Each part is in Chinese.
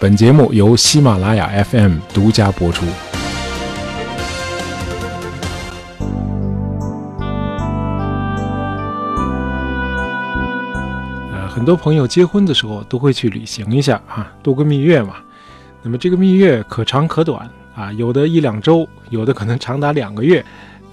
本节目由喜马拉雅 FM 独家播出。呃，很多朋友结婚的时候都会去旅行一下啊，度个蜜月嘛。那么这个蜜月可长可短啊，有的一两周，有的可能长达两个月。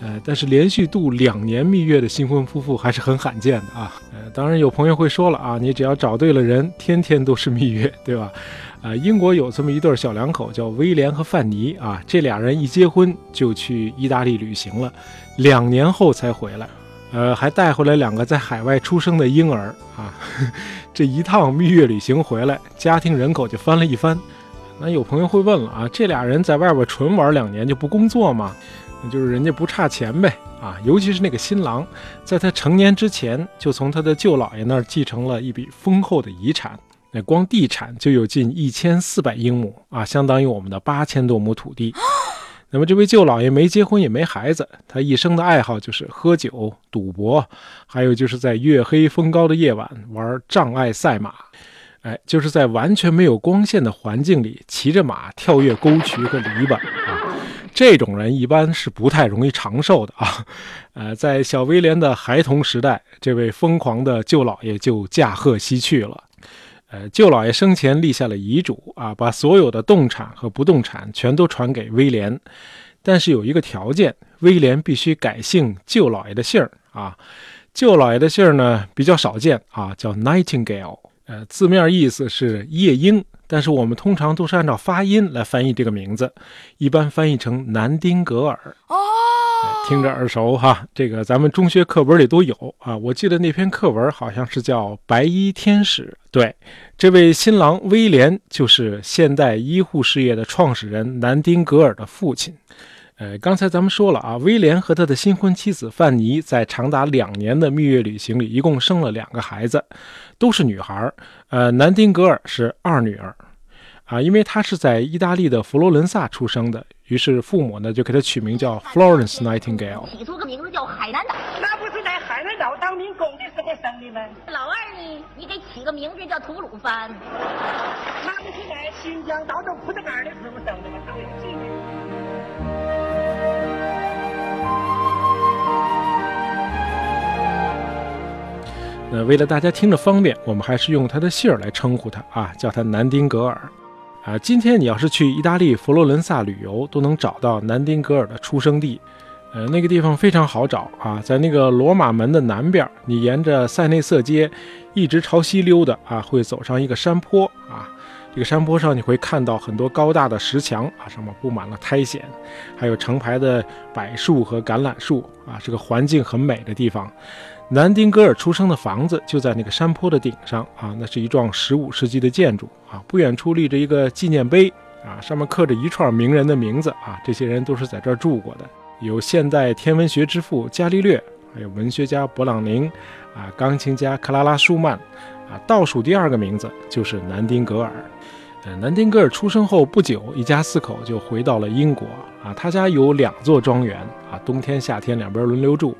呃，但是连续度两年蜜月的新婚夫妇还是很罕见的啊。呃，当然有朋友会说了啊，你只要找对了人，天天都是蜜月，对吧？啊，英国有这么一对小两口，叫威廉和范妮啊，这俩人一结婚就去意大利旅行了，两年后才回来，呃，还带回来两个在海外出生的婴儿啊。这一趟蜜月旅行回来，家庭人口就翻了一番。那有朋友会问了啊，这俩人在外边纯玩两年就不工作吗？那就是人家不差钱呗啊，尤其是那个新郎，在他成年之前就从他的舅姥爷那儿继承了一笔丰厚的遗产，那光地产就有近一千四百英亩啊，相当于我们的八千多亩土地。那么这位舅姥爷没结婚也没孩子，他一生的爱好就是喝酒、赌博，还有就是在月黑风高的夜晚玩障碍赛马，哎，就是在完全没有光线的环境里骑着马跳跃沟渠和篱笆啊。这种人一般是不太容易长寿的啊，呃，在小威廉的孩童时代，这位疯狂的舅老爷就驾鹤西去了。呃，舅老爷生前立下了遗嘱啊，把所有的动产和不动产全都传给威廉，但是有一个条件，威廉必须改姓舅老爷的姓儿啊。舅老爷的姓儿呢比较少见啊，叫 Nightingale，呃，字面意思是夜莺。但是我们通常都是按照发音来翻译这个名字，一般翻译成南丁格尔。哦，听着耳熟哈，这个咱们中学课本里都有啊。我记得那篇课文好像是叫《白衣天使》。对，这位新郎威廉就是现代医护事业的创始人南丁格尔的父亲。呃，刚才咱们说了啊，威廉和他的新婚妻子范妮在长达两年的蜜月旅行里，一共生了两个孩子，都是女孩。呃，南丁格尔是二女儿，啊，因为她是在意大利的佛罗伦萨出生的，于是父母呢就给他取名叫 Florence Nightingale。起出个名字叫海南岛，那不是在海南岛当民工的时候生的吗？老二呢，你给起个名字叫吐鲁番，那不是在新疆到东库德干的时候生的吗？他为纪念。那为了大家听着方便，我们还是用他的姓儿来称呼他啊，叫他南丁格尔。啊，今天你要是去意大利佛罗伦萨旅游，都能找到南丁格尔的出生地。呃，那个地方非常好找啊，在那个罗马门的南边，你沿着塞内瑟街一直朝西溜达啊，会走上一个山坡啊。这个山坡上你会看到很多高大的石墙啊，上面布满了苔藓，还有成排的柏树和橄榄树啊，是个环境很美的地方。南丁格尔出生的房子就在那个山坡的顶上啊，那是一幢十五世纪的建筑啊。不远处立着一个纪念碑啊，上面刻着一串名人的名字啊，这些人都是在这儿住过的，有现代天文学之父伽利略，还有文学家勃朗宁，啊，钢琴家克拉拉舒曼，啊，倒数第二个名字就是南丁格尔。呃，南丁格尔出生后不久，一家四口就回到了英国啊，他家有两座庄园啊，冬天夏天两边轮流住。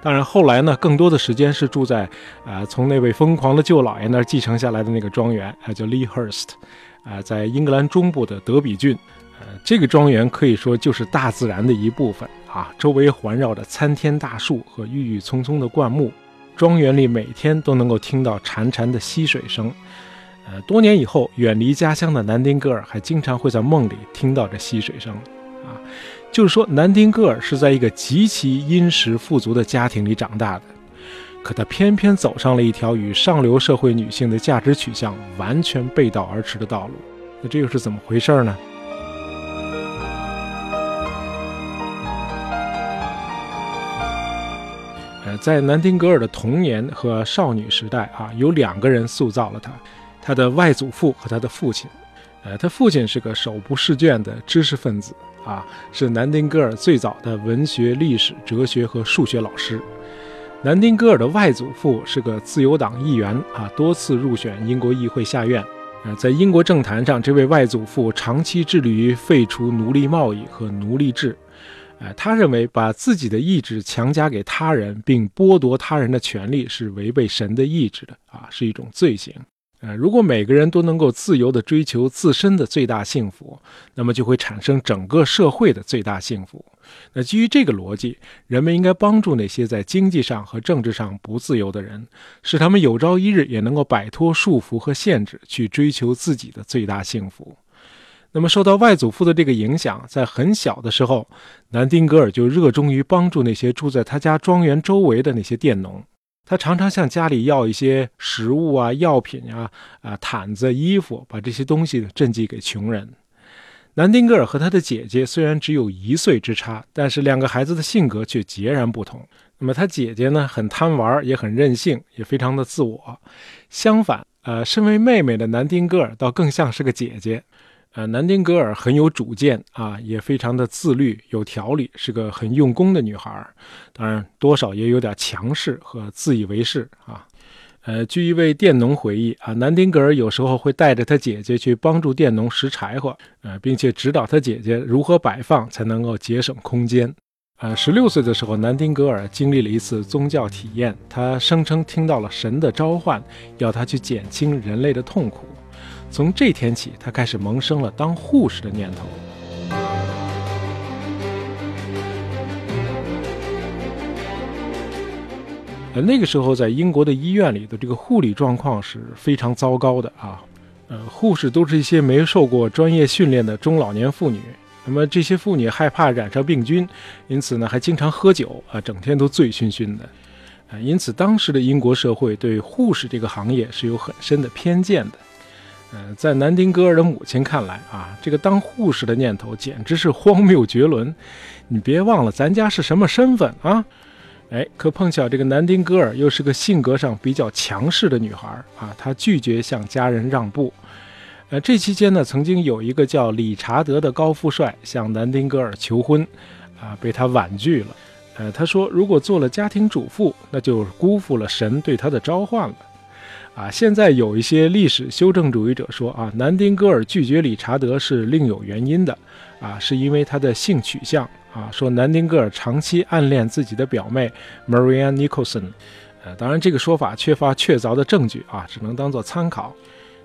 当然，后来呢，更多的时间是住在，啊，从那位疯狂的舅老爷那儿继承下来的那个庄园，啊，叫 Lee Hurst，啊，在英格兰中部的德比郡，呃，这个庄园可以说就是大自然的一部分啊，周围环绕着参天大树和郁郁葱葱的灌木，庄园里每天都能够听到潺潺的溪水声，呃，多年以后，远离家乡的南丁格尔还经常会在梦里听到这溪水声。啊就是说，南丁格尔是在一个极其殷实富足的家庭里长大的，可他偏偏走上了一条与上流社会女性的价值取向完全背道而驰的道路。那这又是怎么回事呢？呃，在南丁格尔的童年和少女时代啊，有两个人塑造了他：他的外祖父和他的父亲。呃，他父亲是个手不释卷的知识分子。啊，是南丁格尔最早的文学、历史、哲学和数学老师。南丁格尔的外祖父是个自由党议员啊，多次入选英国议会下院。呃，在英国政坛上，这位外祖父长期致力于废除奴隶贸易和奴隶制。呃，他认为把自己的意志强加给他人并剥夺他人的权利是违背神的意志的啊，是一种罪行。呃，如果每个人都能够自由地追求自身的最大幸福，那么就会产生整个社会的最大幸福。那基于这个逻辑，人们应该帮助那些在经济上和政治上不自由的人，使他们有朝一日也能够摆脱束缚和限制，去追求自己的最大幸福。那么，受到外祖父的这个影响，在很小的时候，南丁格尔就热衷于帮助那些住在他家庄园周围的那些佃农。他常常向家里要一些食物啊、药品啊、啊毯子、衣服，把这些东西赈济给穷人。南丁格尔和他的姐姐虽然只有一岁之差，但是两个孩子的性格却截然不同。那么他姐姐呢，很贪玩，也很任性，也非常的自我。相反，呃，身为妹妹的南丁格尔倒更像是个姐姐。呃，南丁格尔很有主见啊，也非常的自律、有条理，是个很用功的女孩。当然，多少也有点强势和自以为是啊。呃，据一位佃农回忆啊，南丁格尔有时候会带着他姐姐去帮助佃农拾柴火，呃，并且指导他姐姐如何摆放才能够节省空间。呃，十六岁的时候，南丁格尔经历了一次宗教体验，他声称听到了神的召唤，要他去减轻人类的痛苦。从这天起，他开始萌生了当护士的念头。呃，那个时候在英国的医院里的这个护理状况是非常糟糕的啊。呃，护士都是一些没受过专业训练的中老年妇女。那么这些妇女害怕染上病菌，因此呢还经常喝酒啊，整天都醉醺醺的。啊，因此当时的英国社会对护士这个行业是有很深的偏见的。呃，在南丁格尔的母亲看来啊，这个当护士的念头简直是荒谬绝伦。你别忘了，咱家是什么身份啊？哎，可碰巧这个南丁格尔又是个性格上比较强势的女孩啊，她拒绝向家人让步。呃，这期间呢，曾经有一个叫理查德的高富帅向南丁格尔求婚，啊，被他婉拒了。呃，他说，如果做了家庭主妇，那就辜负了神对他的召唤了。啊，现在有一些历史修正主义者说啊，南丁格尔拒绝理查德是另有原因的，啊，是因为他的性取向啊，说南丁格尔长期暗恋自己的表妹 Maria Nicholson，呃，当然这个说法缺乏确凿的证据啊，只能当做参考。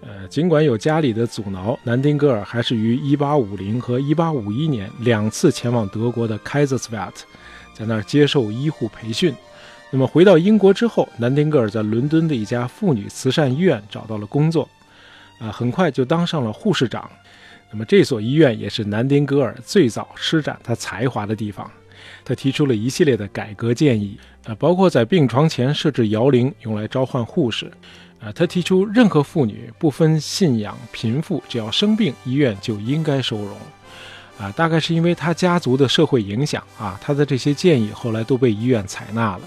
呃，尽管有家里的阻挠，南丁格尔还是于1850和1851年两次前往德国的 Kaiserswerth，在那儿接受医护培训。那么回到英国之后，南丁格尔在伦敦的一家妇女慈善医院找到了工作，啊，很快就当上了护士长。那么这所医院也是南丁格尔最早施展他才华的地方。他提出了一系列的改革建议，啊，包括在病床前设置摇铃，用来召唤护士。啊，他提出任何妇女不分信仰贫富，只要生病，医院就应该收容。啊，大概是因为他家族的社会影响啊，他的这些建议后来都被医院采纳了。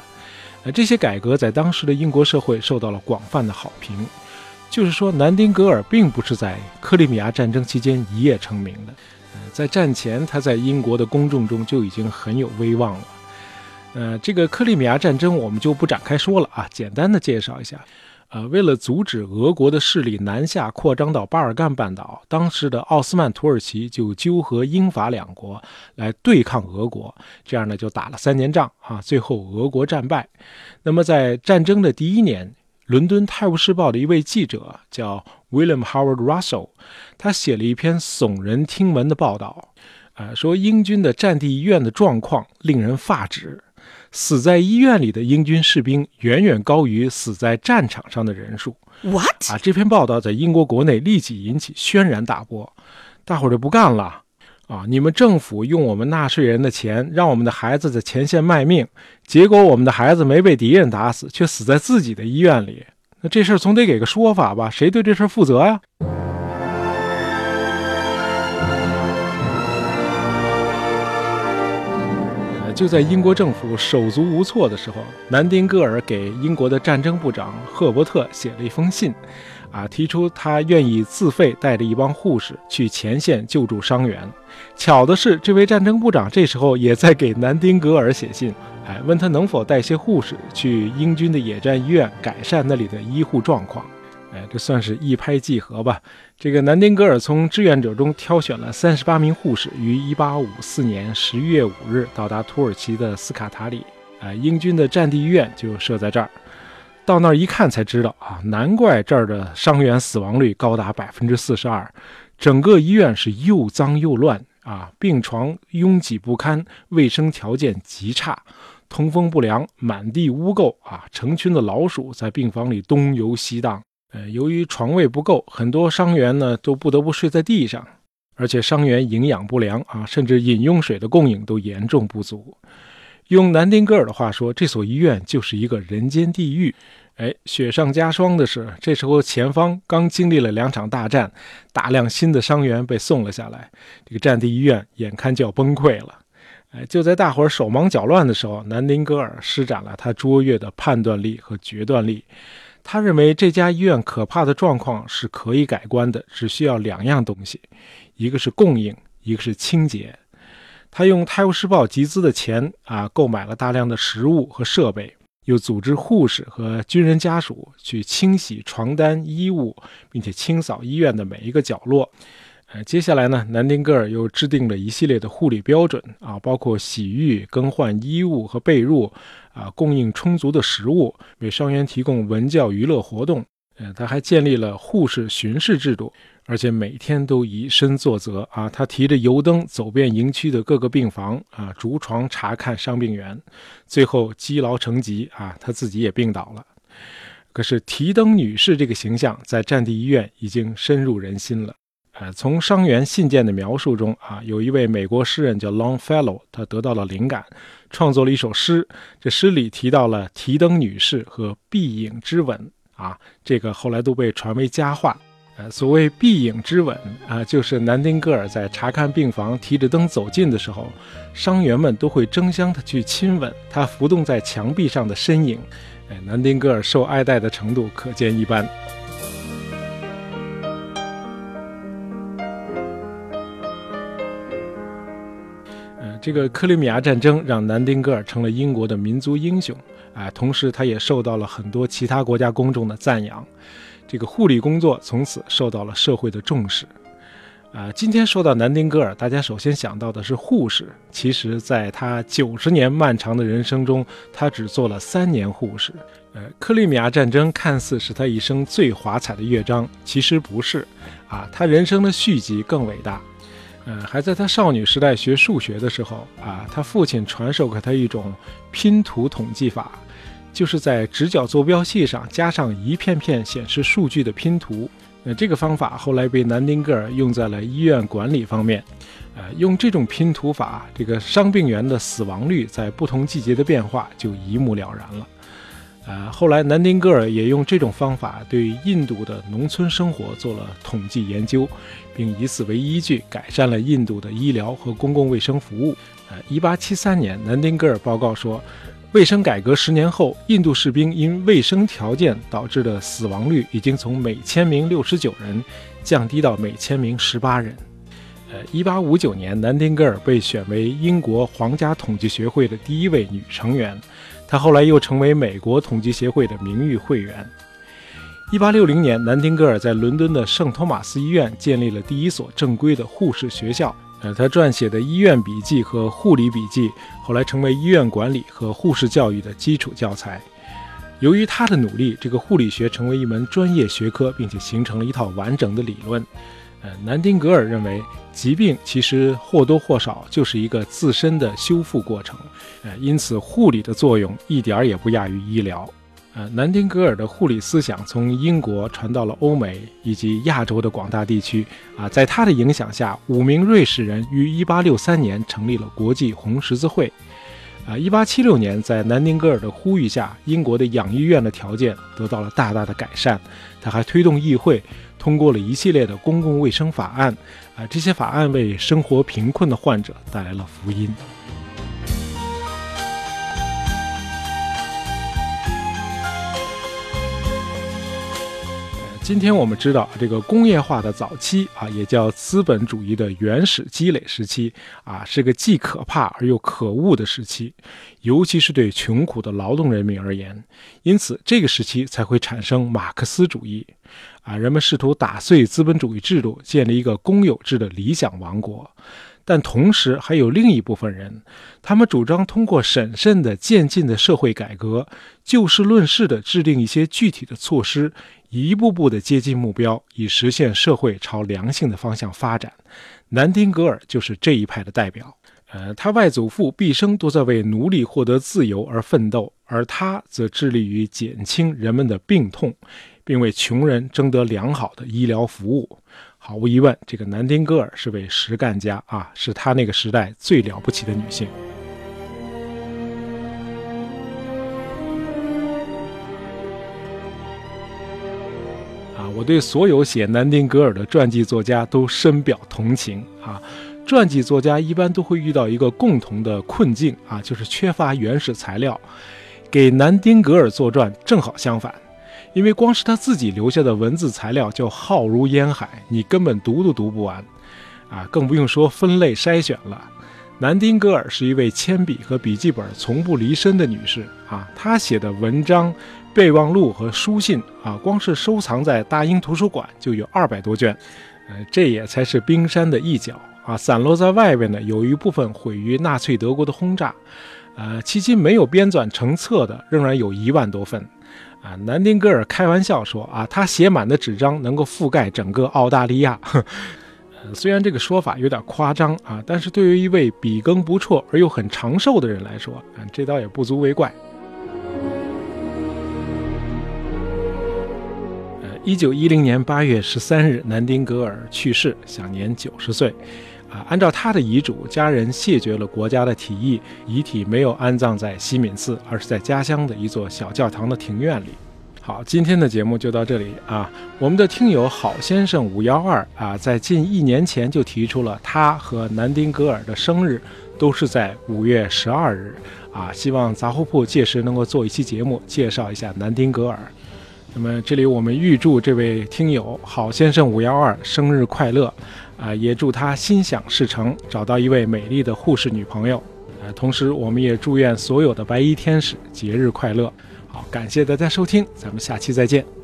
呃，这些改革在当时的英国社会受到了广泛的好评。就是说，南丁格尔并不是在克里米亚战争期间一夜成名的。呃，在战前，他在英国的公众中就已经很有威望了。呃，这个克里米亚战争我们就不展开说了啊，简单的介绍一下。呃，为了阻止俄国的势力南下扩张到巴尔干半岛，当时的奥斯曼土耳其就纠合英法两国来对抗俄国，这样呢就打了三年仗啊，最后俄国战败。那么在战争的第一年，伦敦《泰晤士报》的一位记者叫 William Howard Russell，他写了一篇耸人听闻的报道，啊，说英军的战地医院的状况令人发指。死在医院里的英军士兵远远高于死在战场上的人数。What？啊，这篇报道在英国国内立即引起轩然大波，大伙儿就不干了。啊，你们政府用我们纳税人的钱，让我们的孩子在前线卖命，结果我们的孩子没被敌人打死，却死在自己的医院里。那这事儿总得给个说法吧？谁对这事儿负责呀？就在英国政府手足无措的时候，南丁格尔给英国的战争部长赫伯特写了一封信，啊，提出他愿意自费带着一帮护士去前线救助伤员。巧的是，这位战争部长这时候也在给南丁格尔写信，哎，问他能否带些护士去英军的野战医院改善那里的医护状况。哎，这算是一拍即合吧。这个南丁格尔从志愿者中挑选了三十八名护士，于一八五四年十一月五日到达土耳其的斯卡塔里。啊，英军的战地医院就设在这儿。到那儿一看才知道啊，难怪这儿的伤员死亡率高达百分之四十二，整个医院是又脏又乱啊，病床拥挤不堪，卫生条件极差，通风不良，满地污垢啊，成群的老鼠在病房里东游西荡。呃，由于床位不够，很多伤员呢都不得不睡在地上，而且伤员营养不良啊，甚至饮用水的供应都严重不足。用南丁格尔的话说，这所医院就是一个人间地狱。哎，雪上加霜的是，这时候前方刚经历了两场大战，大量新的伤员被送了下来，这个战地医院眼看就要崩溃了。哎，就在大伙儿手忙脚乱的时候，南丁格尔施展了他卓越的判断力和决断力。他认为这家医院可怕的状况是可以改观的，只需要两样东西，一个是供应，一个是清洁。他用《泰晤士报》集资的钱啊，购买了大量的食物和设备，又组织护士和军人家属去清洗床单、衣物，并且清扫医院的每一个角落。呃，接下来呢，南丁格尔又制定了一系列的护理标准啊，包括洗浴、更换衣物和被褥，啊，供应充足的食物，为伤员提供文教娱乐活动。呃，他还建立了护士巡视制度，而且每天都以身作则啊，他提着油灯走遍营区的各个病房啊，逐床查看伤病员，最后积劳成疾啊，他自己也病倒了。可是提灯女士这个形象在战地医院已经深入人心了。呃，从伤员信件的描述中啊，有一位美国诗人叫 Longfellow，他得到了灵感，创作了一首诗。这诗里提到了提灯女士和碧影之吻啊，这个后来都被传为佳话。呃，所谓碧影之吻啊，就是南丁格尔在查看病房提着灯走近的时候，伤员们都会争相的去亲吻他浮动在墙壁上的身影。哎，南丁格尔受爱戴的程度可见一斑。这个克里米亚战争让南丁格尔成了英国的民族英雄，啊，同时他也受到了很多其他国家公众的赞扬。这个护理工作从此受到了社会的重视，啊，今天说到南丁格尔，大家首先想到的是护士。其实，在他九十年漫长的人生中，他只做了三年护士。呃，克里米亚战争看似是他一生最华彩的乐章，其实不是，啊，他人生的续集更伟大。呃，还在他少女时代学数学的时候啊，他父亲传授给他一种拼图统计法，就是在直角坐标系上加上一片片显示数据的拼图。呃，这个方法后来被南丁格尔用在了医院管理方面。呃，用这种拼图法，这个伤病员的死亡率在不同季节的变化就一目了然了。呃，后来南丁格尔也用这种方法对印度的农村生活做了统计研究，并以此为依据改善了印度的医疗和公共卫生服务。呃，一八七三年，南丁格尔报告说，卫生改革十年后，印度士兵因卫生条件导致的死亡率已经从每千名六十九人降低到每千名十八人。呃，一八五九年，南丁格尔被选为英国皇家统计学会的第一位女成员。他后来又成为美国统计协会的名誉会员。一八六零年，南丁格尔在伦敦的圣托马斯医院建立了第一所正规的护士学校。呃，他撰写的医院笔记和护理笔记后来成为医院管理和护士教育的基础教材。由于他的努力，这个护理学成为一门专业学科，并且形成了一套完整的理论。呃，南丁格尔认为，疾病其实或多或少就是一个自身的修复过程。呃，因此护理的作用一点儿也不亚于医疗。呃，南丁格尔的护理思想从英国传到了欧美以及亚洲的广大地区。啊，在他的影响下，五名瑞士人于1863年成立了国际红十字会。啊一八七六年，在南丁格尔的呼吁下，英国的养医院的条件得到了大大的改善。他还推动议会。通过了一系列的公共卫生法案，啊，这些法案为生活贫困的患者带来了福音。今天我们知道，这个工业化的早期啊，也叫资本主义的原始积累时期啊，是个既可怕而又可恶的时期，尤其是对穷苦的劳动人民而言。因此，这个时期才会产生马克思主义。啊，人们试图打碎资本主义制度，建立一个公有制的理想王国。但同时还有另一部分人，他们主张通过审慎的、渐进的社会改革，就事论事地制定一些具体的措施，一步步地接近目标，以实现社会朝良性的方向发展。南丁格尔就是这一派的代表。呃，他外祖父毕生都在为奴隶获得自由而奋斗，而他则致力于减轻人们的病痛，并为穷人争得良好的医疗服务。毫无疑问，这个南丁格尔是位实干家啊，是他那个时代最了不起的女性。啊，我对所有写南丁格尔的传记作家都深表同情啊。传记作家一般都会遇到一个共同的困境啊，就是缺乏原始材料。给南丁格尔作传正好相反，因为光是他自己留下的文字材料就浩如烟海，你根本读都读不完，啊，更不用说分类筛选了。南丁格尔是一位铅笔和笔记本从不离身的女士啊，她写的文章、备忘录和书信啊，光是收藏在大英图书馆就有二百多卷，呃，这也才是冰山的一角。啊，散落在外边的有一部分毁于纳粹德国的轰炸，呃，迄今没有编纂成册的仍然有一万多份。啊，南丁格尔开玩笑说啊，他写满的纸张能够覆盖整个澳大利亚。虽然这个说法有点夸张啊，但是对于一位笔耕不辍而又很长寿的人来说，啊，这倒也不足为怪。呃，一九一零年八月十三日，南丁格尔去世，享年九十岁。啊，按照他的遗嘱，家人谢绝了国家的提议，遗体没有安葬在西敏寺，而是在家乡的一座小教堂的庭院里。好，今天的节目就到这里啊。我们的听友郝先生五幺二啊，在近一年前就提出了他和南丁格尔的生日都是在五月十二日啊，希望杂货铺届时能够做一期节目，介绍一下南丁格尔。那么这里我们预祝这位听友郝先生五幺二生日快乐，啊，也祝他心想事成，找到一位美丽的护士女朋友，啊，同时我们也祝愿所有的白衣天使节日快乐。好，感谢大家收听，咱们下期再见。